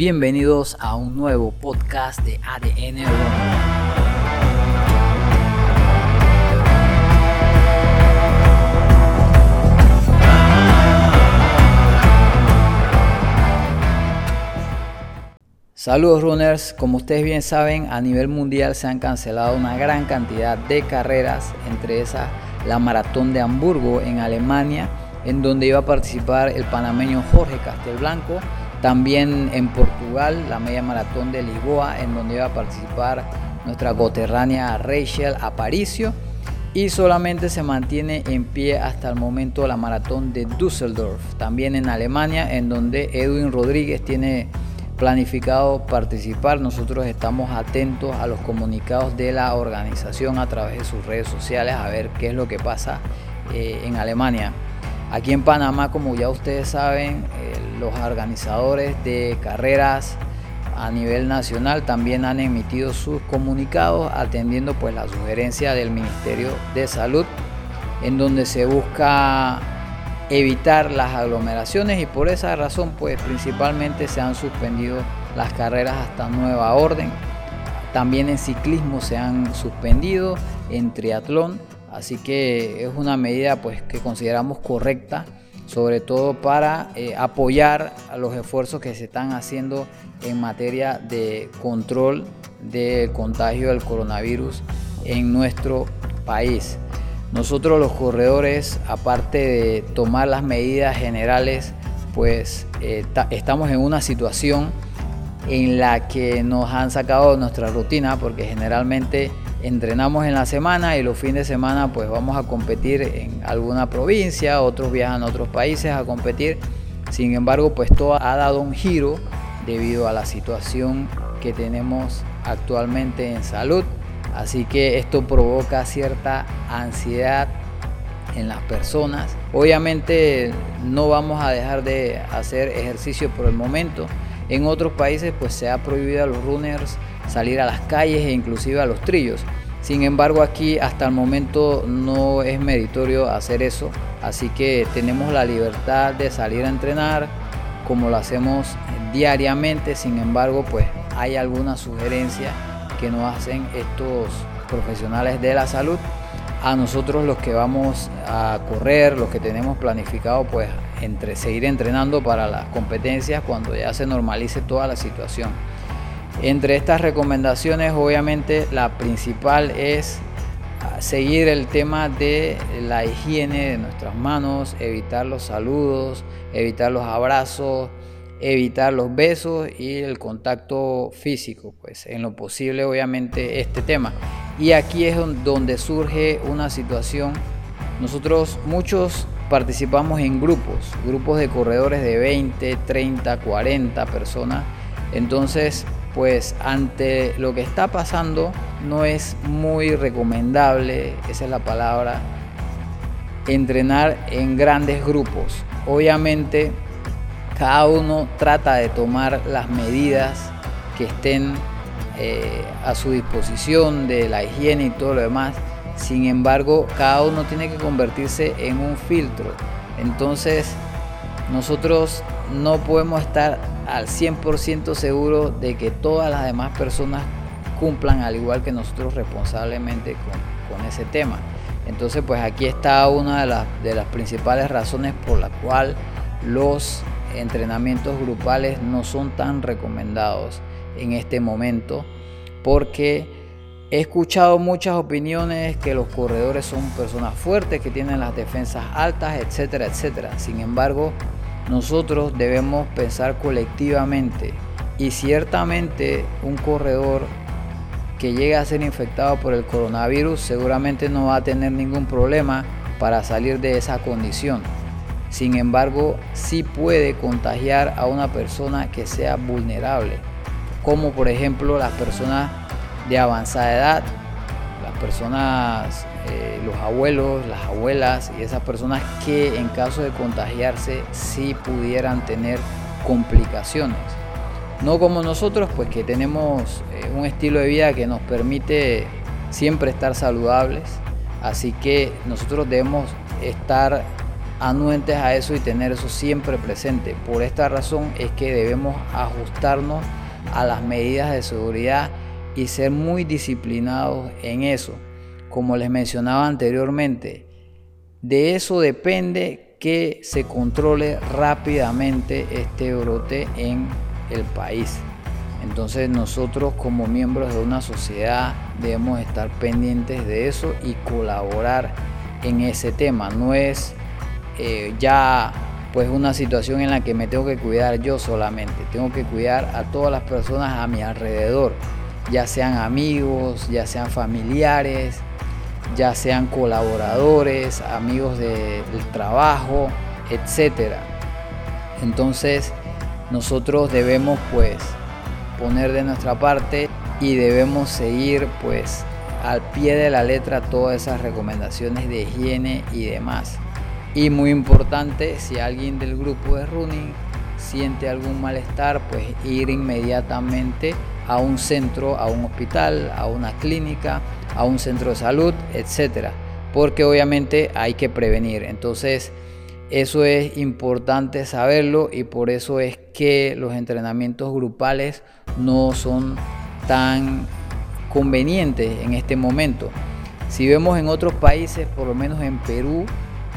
Bienvenidos a un nuevo podcast de ADN. Saludos runners, como ustedes bien saben, a nivel mundial se han cancelado una gran cantidad de carreras, entre esas la maratón de Hamburgo en Alemania, en donde iba a participar el panameño Jorge Castelblanco, también en Portugal la media maratón de Lisboa, en donde iba a participar nuestra coterránea Rachel Aparicio, y solamente se mantiene en pie hasta el momento la maratón de Düsseldorf, también en Alemania, en donde Edwin Rodríguez tiene planificado participar. Nosotros estamos atentos a los comunicados de la organización a través de sus redes sociales a ver qué es lo que pasa eh, en Alemania. Aquí en Panamá, como ya ustedes saben, eh, los organizadores de carreras a nivel nacional también han emitido sus comunicados atendiendo pues la sugerencia del Ministerio de Salud en donde se busca evitar las aglomeraciones y por esa razón pues principalmente se han suspendido las carreras hasta nueva orden. También en ciclismo se han suspendido, en triatlón, así que es una medida pues que consideramos correcta, sobre todo para eh, apoyar los esfuerzos que se están haciendo en materia de control del contagio del coronavirus en nuestro país. Nosotros los corredores, aparte de tomar las medidas generales, pues eh, estamos en una situación en la que nos han sacado nuestra rutina porque generalmente entrenamos en la semana y los fines de semana pues vamos a competir en alguna provincia, otros viajan a otros países a competir. Sin embargo, pues todo ha dado un giro debido a la situación que tenemos actualmente en salud Así que esto provoca cierta ansiedad en las personas. Obviamente no vamos a dejar de hacer ejercicio por el momento. En otros países pues se ha prohibido a los runners salir a las calles e inclusive a los trillos. Sin embargo aquí hasta el momento no es meritorio hacer eso. Así que tenemos la libertad de salir a entrenar como lo hacemos diariamente. Sin embargo pues hay alguna sugerencia que nos hacen estos profesionales de la salud a nosotros los que vamos a correr, los que tenemos planificado pues entre, seguir entrenando para las competencias cuando ya se normalice toda la situación. Entre estas recomendaciones obviamente la principal es seguir el tema de la higiene de nuestras manos, evitar los saludos, evitar los abrazos, evitar los besos y el contacto físico, pues en lo posible obviamente este tema. Y aquí es donde surge una situación, nosotros muchos participamos en grupos, grupos de corredores de 20, 30, 40 personas, entonces pues ante lo que está pasando no es muy recomendable, esa es la palabra, entrenar en grandes grupos. Obviamente cada uno trata de tomar las medidas que estén eh, a su disposición de la higiene y todo lo demás. Sin embargo, cada uno tiene que convertirse en un filtro. Entonces, nosotros no podemos estar al 100% seguros de que todas las demás personas cumplan al igual que nosotros responsablemente con, con ese tema. Entonces, pues aquí está una de las, de las principales razones por la cual los entrenamientos grupales no son tan recomendados en este momento porque he escuchado muchas opiniones que los corredores son personas fuertes, que tienen las defensas altas, etcétera, etcétera. Sin embargo, nosotros debemos pensar colectivamente y ciertamente un corredor que llegue a ser infectado por el coronavirus seguramente no va a tener ningún problema para salir de esa condición. Sin embargo, sí puede contagiar a una persona que sea vulnerable, como por ejemplo las personas de avanzada edad, personas, eh, los abuelos, las abuelas y esas personas que en caso de contagiarse sí pudieran tener complicaciones. No como nosotros, pues que tenemos eh, un estilo de vida que nos permite siempre estar saludables, así que nosotros debemos estar anuentes a eso y tener eso siempre presente. Por esta razón es que debemos ajustarnos a las medidas de seguridad y ser muy disciplinados en eso. Como les mencionaba anteriormente, de eso depende que se controle rápidamente este brote en el país. Entonces nosotros como miembros de una sociedad debemos estar pendientes de eso y colaborar en ese tema. No es eh, ya pues una situación en la que me tengo que cuidar yo solamente. Tengo que cuidar a todas las personas a mi alrededor, ya sean amigos, ya sean familiares, ya sean colaboradores, amigos del trabajo, etc. Entonces nosotros debemos pues poner de nuestra parte y debemos seguir pues al pie de la letra todas esas recomendaciones de higiene y demás. Y muy importante, si alguien del grupo de running siente algún malestar, pues ir inmediatamente a un centro, a un hospital, a una clínica, a un centro de salud, etcétera, porque obviamente hay que prevenir. Entonces, eso es importante saberlo y por eso es que los entrenamientos grupales no son tan convenientes en este momento. Si vemos en otros países, por lo menos en Perú,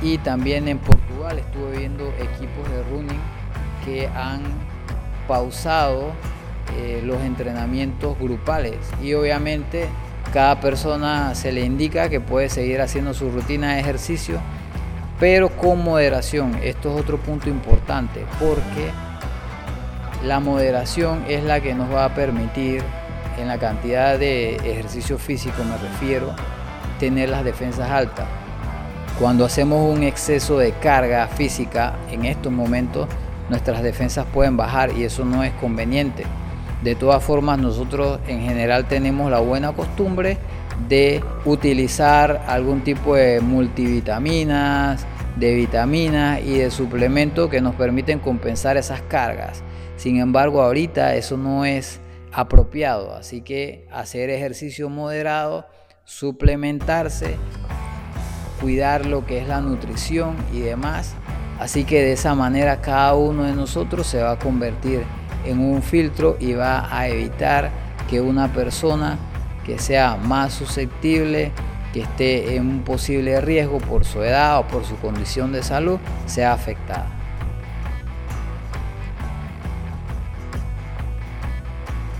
y también en Portugal estuve viendo equipos de running que han pausado eh, los entrenamientos grupales. Y obviamente cada persona se le indica que puede seguir haciendo su rutina de ejercicio pero con moderación. Esto es otro punto importante porque la moderación es la que nos va a permitir en la cantidad de ejercicio físico me refiero tener las defensas altas. Cuando hacemos un exceso de carga física en estos momentos, nuestras defensas pueden bajar y eso no es conveniente. De todas formas, nosotros en general tenemos la buena costumbre de utilizar algún tipo de multivitaminas, de vitaminas y de suplementos que nos permiten compensar esas cargas. Sin embargo, ahorita eso no es apropiado, así que hacer ejercicio moderado, suplementarse cuidar lo que es la nutrición y demás. Así que de esa manera cada uno de nosotros se va a convertir en un filtro y va a evitar que una persona que sea más susceptible, que esté en un posible riesgo por su edad o por su condición de salud, sea afectada.